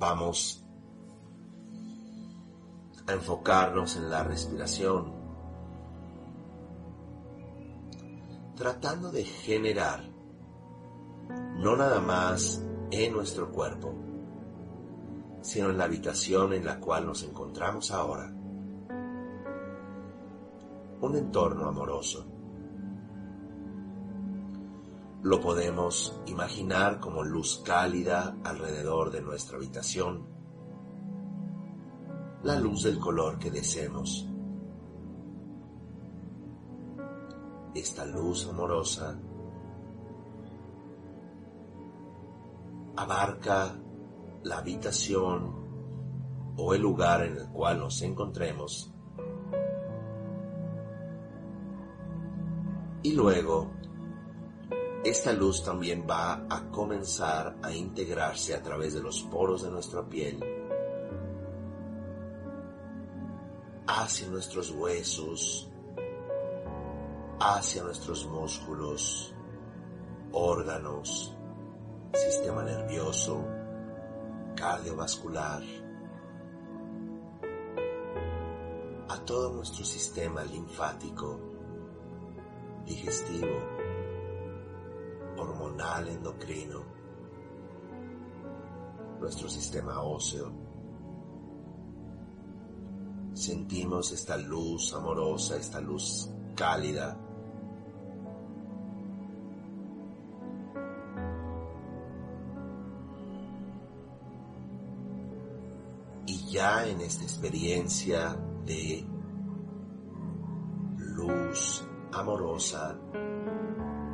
Vamos a enfocarnos en la respiración, tratando de generar no nada más en nuestro cuerpo, sino en la habitación en la cual nos encontramos ahora. Un entorno amoroso. Lo podemos imaginar como luz cálida alrededor de nuestra habitación, la luz del color que deseemos. Esta luz amorosa abarca la habitación o el lugar en el cual nos encontremos y luego esta luz también va a comenzar a integrarse a través de los poros de nuestra piel hacia nuestros huesos, hacia nuestros músculos, órganos, sistema nervioso, cardiovascular, a todo nuestro sistema linfático, digestivo, endocrino, nuestro sistema óseo. Sentimos esta luz amorosa, esta luz cálida ya en esta experiencia de luz amorosa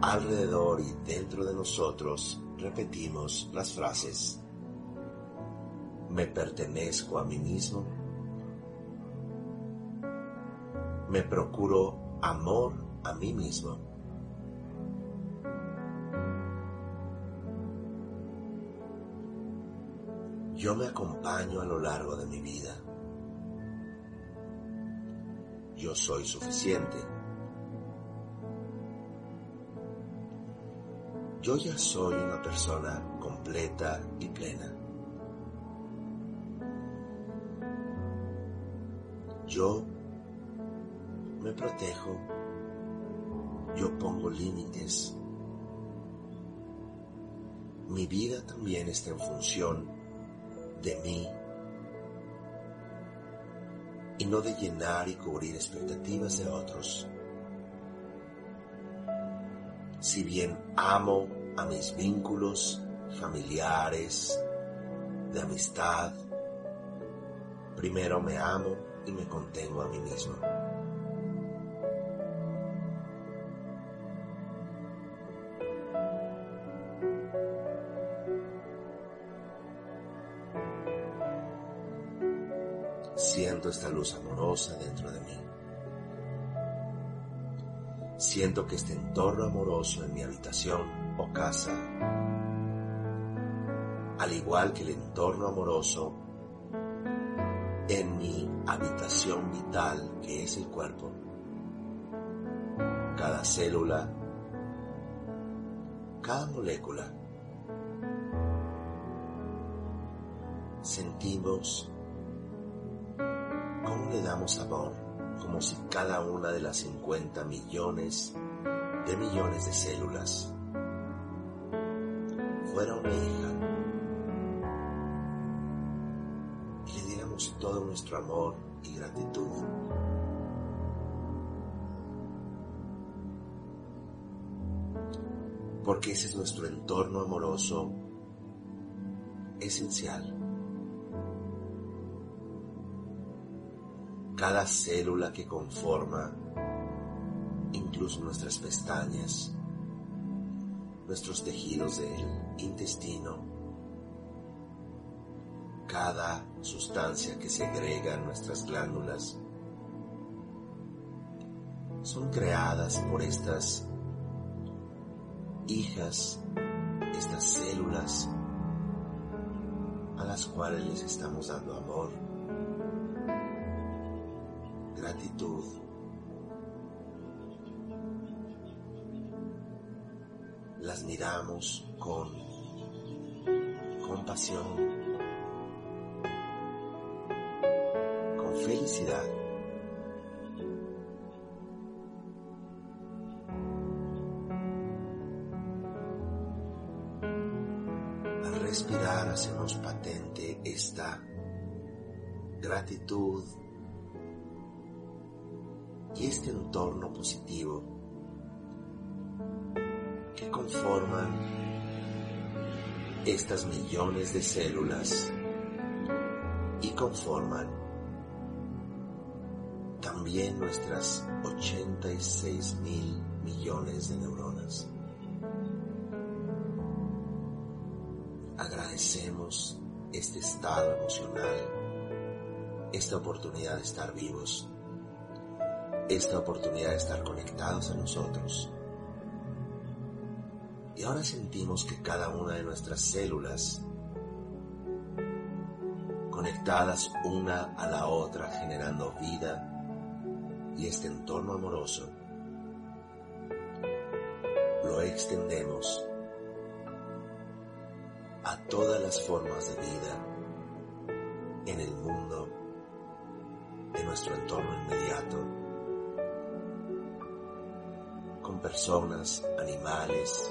alrededor y dentro de nosotros, repetimos las frases. Me pertenezco a mí mismo. Me procuro amor a mí mismo. yo me acompaño a lo largo de mi vida. Yo soy suficiente. Yo ya soy una persona completa y plena. Yo me protejo. Yo pongo límites. Mi vida también está en función de mí y no de llenar y cubrir expectativas de otros. Si bien amo a mis vínculos familiares, de amistad, primero me amo y me contengo a mí mismo. Siento esta luz amorosa dentro de mí. Siento que este entorno amoroso en mi habitación o casa, al igual que el entorno amoroso en mi habitación vital que es el cuerpo, cada célula, cada molécula, sentimos cómo le damos amor, como si cada una de las 50 millones de millones de células fuera una hija extendemos todo nuestro amor y gratitud. Porque ese es nuestro entorno amoroso esencial. Cada célula que conforma, incluso nuestras pestañas, nuestros tejidos del intestino, cada sustancia que segrega nuestras glándulas, son creadas por estas hijas, estas células a las cuales les estamos dando amor, gratitud, las miramos con compasión, con felicidad. Al respirar hacemos patente esta gratitud y este entorno positivo conforman estas millones de células y conforman también nuestras 86 mil millones de neuronas. Agradecemos este estado emocional, esta oportunidad de estar vivos, esta oportunidad de estar conectados a nosotros. Y ahora sentimos que cada una de nuestras células, conectadas una a la otra, generando vida y este entorno amoroso, lo extendemos a todas las formas de vida en el mundo de nuestro entorno inmediato, personas, animales,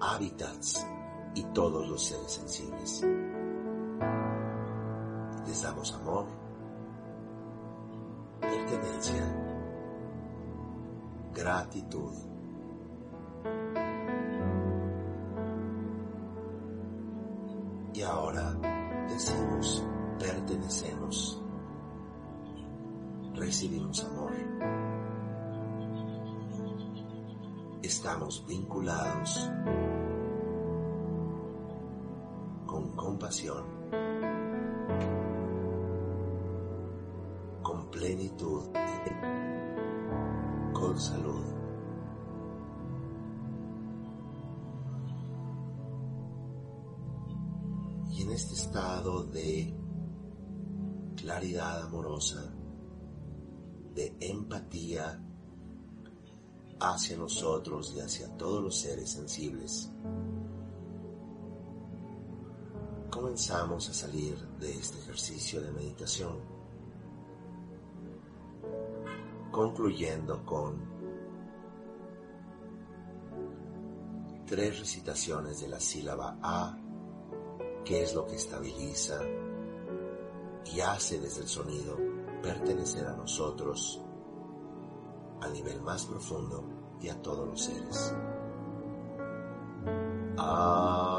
hábitats y todos los seres sensibles. Les damos amor, pertenencia, gratitud. Y ahora decimos, pertenecemos, recibimos amor. Estamos vinculados con compasión, con plenitud, con salud. Y en este estado de claridad amorosa, de empatía, hacia nosotros y hacia todos los seres sensibles. Comenzamos a salir de este ejercicio de meditación, concluyendo con tres recitaciones de la sílaba A, que es lo que estabiliza y hace desde el sonido pertenecer a nosotros al nivel más profundo y a todos los seres. Ah.